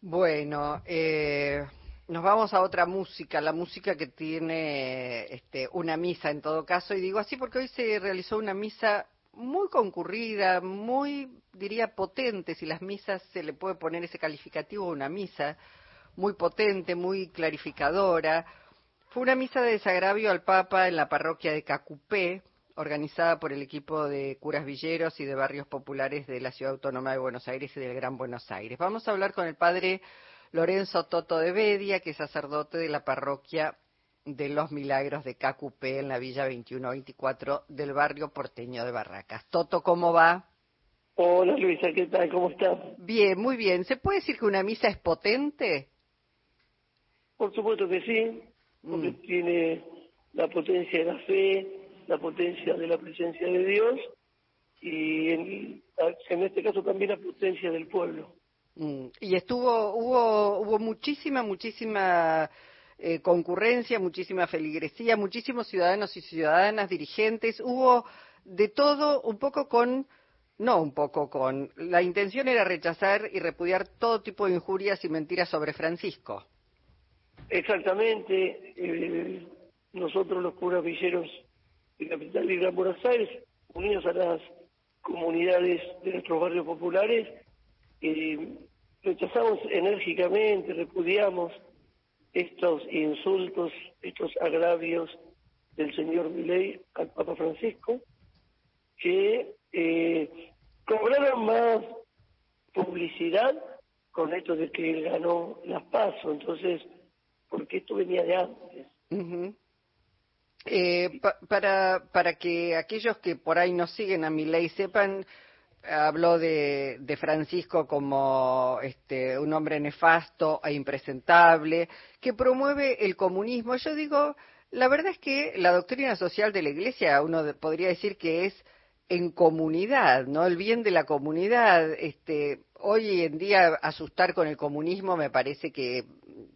Bueno, eh, nos vamos a otra música, la música que tiene este, una misa en todo caso, y digo así porque hoy se realizó una misa muy concurrida, muy, diría, potente, si las misas se le puede poner ese calificativo a una misa, muy potente, muy clarificadora. Fue una misa de desagravio al Papa en la parroquia de Cacupé, organizada por el equipo de curas villeros y de barrios populares de la Ciudad Autónoma de Buenos Aires y del Gran Buenos Aires. Vamos a hablar con el padre Lorenzo Toto de Bedia, que es sacerdote de la parroquia de los Milagros de Cacupé en la Villa 2124 del barrio porteño de Barracas. Toto, ¿cómo va? Hola Luisa, ¿qué tal? ¿Cómo estás? Bien, muy bien. ¿Se puede decir que una misa es potente? Por supuesto que sí, porque mm. tiene la potencia de la fe, la potencia de la presencia de Dios y en, en este caso también la potencia del pueblo. Mm. Y estuvo, hubo, hubo muchísima, muchísima eh, concurrencia, muchísima feligresía, muchísimos ciudadanos y ciudadanas, dirigentes, hubo de todo, un poco con, no un poco con, la intención era rechazar y repudiar todo tipo de injurias y mentiras sobre Francisco. Exactamente, eh, nosotros los curas villeros de Capital y Gran Buenos Aires, unidos a las comunidades de nuestros barrios populares, eh, rechazamos enérgicamente, repudiamos estos insultos, estos agravios del señor Milei al Papa Francisco, que eh, más publicidad con esto de que él ganó las pasos, entonces, porque esto venía de antes. Eh, para, para que aquellos que por ahí no siguen a Milei sepan, habló de, Francisco como este, un hombre nefasto e impresentable, que promueve el comunismo. Yo digo, la verdad es que la doctrina social de la Iglesia, uno podría decir que es en comunidad, ¿no? El bien de la comunidad. Este, hoy en día asustar con el comunismo me parece que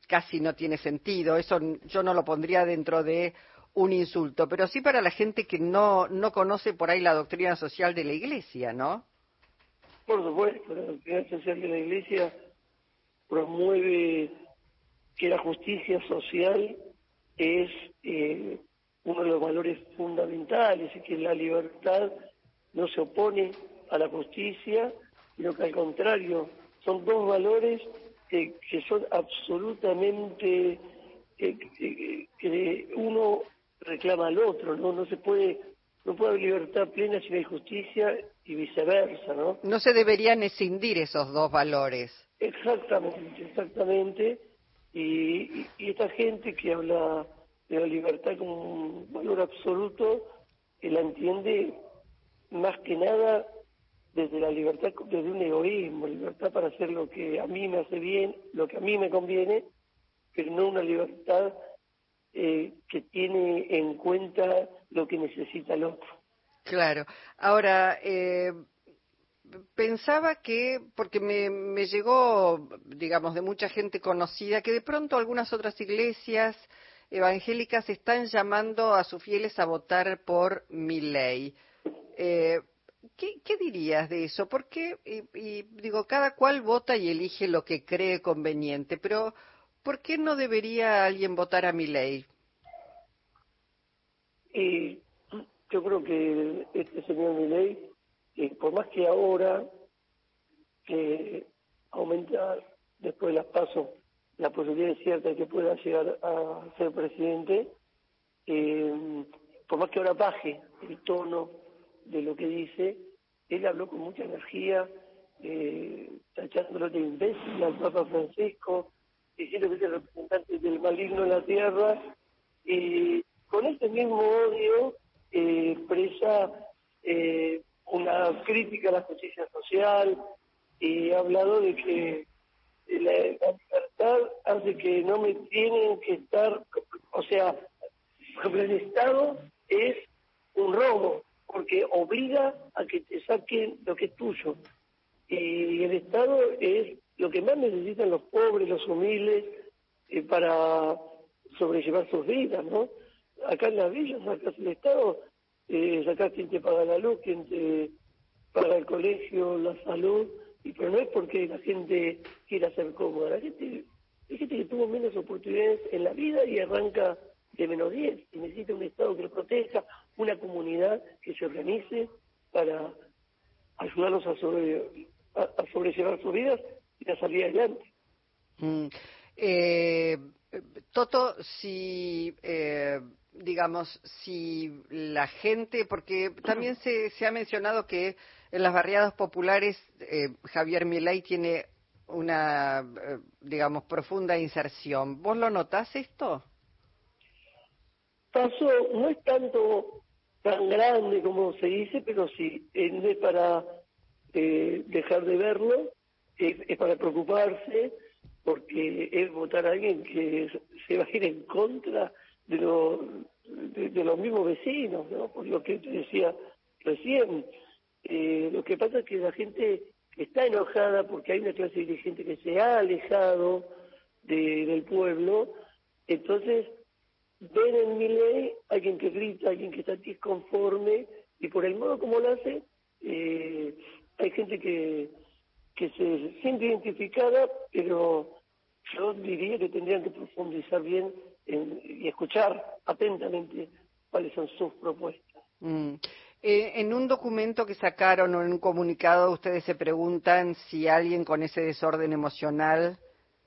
casi no tiene sentido. Eso yo no lo pondría dentro de un insulto, pero sí para la gente que no, no conoce por ahí la doctrina social de la Iglesia, ¿no? Por supuesto, la doctrina social de la Iglesia promueve que la justicia social es eh, uno de los valores fundamentales y que la libertad no se opone a la justicia, sino que al contrario, son dos valores que, son absolutamente que uno reclama al otro, no no se puede no puede haber libertad plena si no hay justicia y viceversa, ¿no? No se deberían escindir esos dos valores. Exactamente, exactamente. Y, esta gente que habla de la libertad como un valor absoluto, que la entiende más que nada desde la libertad, desde un egoísmo, libertad para hacer lo que a mí me hace bien, lo que a mí me conviene, pero no una libertad eh, que tiene en cuenta lo que necesita el otro. Claro. Ahora, eh, pensaba que, porque me, me llegó, digamos, de mucha gente conocida, que de pronto algunas otras iglesias evangélicas están llamando a sus fieles a votar por mi ley. Eh, ¿qué, ¿qué, dirías de eso? Porque, y, digo, cada cual vota y elige lo que cree conveniente, pero ¿por qué no debería alguien votar a mi ley? Y yo creo que este señor Milei, eh, por más que ahora que aumenta después de las pasos la posibilidad cierta de que pueda llegar a ser presidente, eh, por más que ahora baje el tono de lo que dice, él habló con mucha energía, eh, tachándolo de imbécil al Papa Francisco, diciendo que es representante del maligno en la tierra, y con este mismo odio eh, expresa eh, una crítica a la justicia social y ha hablado de que la, libertad hace que no me tienen que estar, o sea, el Estado es un robo porque obliga a que te saquen lo que es tuyo. Y el Estado es lo que más necesitan los pobres, los humildes, eh, para sobrellevar sus vidas, ¿no? acá en la villa sacas el Estado, eh, sacás quien te paga la luz, quien te paga el colegio, la salud, y pero no es porque la gente quiera ser cómoda, la gente, hay gente que tuvo menos oportunidades en la vida y arranca de menos 10 y necesita un Estado que proteja, una comunidad que se organice para ayudarlos a, sobre, a, sobrellevar sus vidas adelante. Mm. Eh, Toto, si eh, digamos, si la gente, porque también se, se ha mencionado que en las barriadas populares eh, Javier Milei tiene una, eh, digamos, profunda inserción. ¿Vos lo notás esto? Pasó, no es tanto tan grande como se dice, pero sí, no es para eh, dejar de verlo, es, para preocuparse, porque es votar a alguien que se va a ir en contra de, de, los mismos vecinos, ¿no? Por lo que te decía recién. Eh, lo que pasa es que la gente está enojada porque hay una clase dirigente que se ha alejado del pueblo, entonces ven en mi ley alguien que grita, alguien que está disconforme, y por el modo como lo hace, eh, hay gente que, que se siente identificada, pero yo diría que tendrían que profundizar bien y escuchar atentamente cuáles son sus propuestas. Mm. Eh, en un documento que sacaron o en un comunicado, ustedes se preguntan si alguien con ese desorden emocional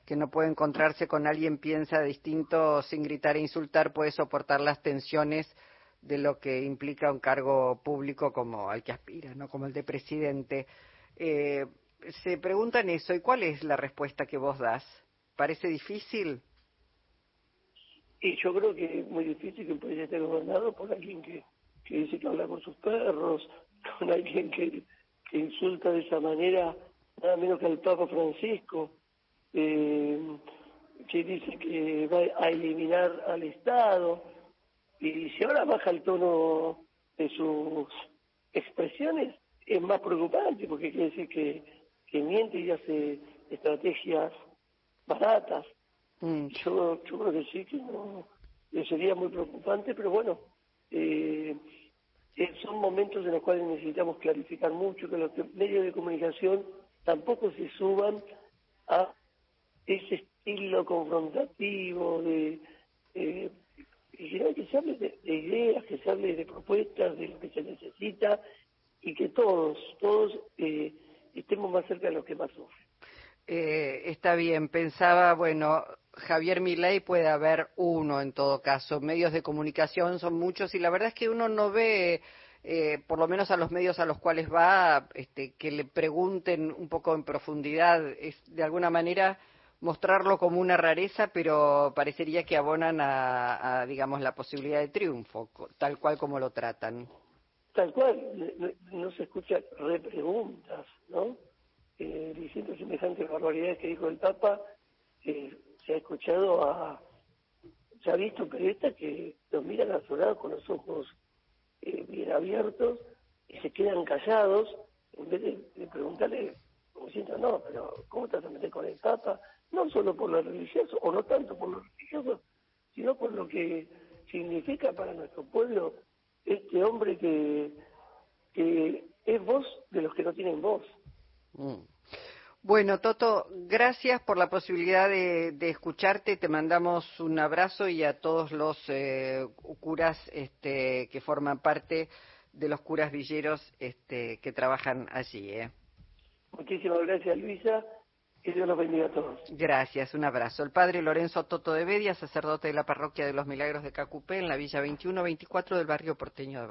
que no puede encontrarse con alguien piensa distinto sin gritar e insultar puede soportar las tensiones de lo que implica un cargo público como al que aspira, ¿no? Como el de presidente. Eh, se preguntan eso y cuál es la respuesta que vos das. ¿Parece difícil? Y yo creo que es muy difícil que un país esté gobernado por alguien que, que dice que habla con sus perros, con alguien que, que insulta de esa manera nada menos que al Papa Francisco, eh, que dice que va a eliminar al Estado. Y si ahora baja el tono de sus expresiones, es más preocupante, porque quiere decir que, que miente y hace estrategias baratas. Mm. Yo, yo creo que sí, que no, sería muy preocupante, pero bueno, eh, eh, son momentos en los cuales necesitamos clarificar mucho, que los medios de comunicación tampoco se suban a ese estilo confrontativo de... Eh, que se hable de, ideas, que se hable de propuestas, de lo que se necesita y que todos, todos eh, estemos más cerca de los que más sufren. Eh, está bien, pensaba, bueno, Javier Milei puede haber uno en todo caso. Medios de comunicación son muchos y la verdad es que uno no ve, eh, por lo menos a los medios a los cuales va, este, que le pregunten un poco en profundidad. Es de alguna manera mostrarlo como una rareza, pero parecería que abonan a, digamos, la posibilidad de triunfo, tal cual como lo tratan. Tal cual, no, se escuchan repreguntas, ¿no? Eh, diciendo semejantes barbaridades que dijo el Papa, eh, se ha escuchado a, se ha visto periodistas que los miran azorados con los ojos eh, bien abiertos y se quedan callados en vez de, preguntarle, como siento, no, pero ¿cómo te vas a con el Papa? No solo por lo religioso, o no tanto por lo religioso, sino por lo que significa para nuestro pueblo este hombre que, que es voz de los que no tienen voz. Mm. Bueno, Toto, gracias por la posibilidad de, escucharte. Te mandamos un abrazo y a todos los eh, curas este, que forman parte de los curas villeros este, que trabajan allí. ¿eh? Muchísimas gracias, Luisa. Que Dios los bendiga a todos. Gracias, un abrazo. El padre Lorenzo Toto de Bedia, sacerdote de la parroquia de los Milagros de Cacupé, en la Villa 21-24 del barrio porteño de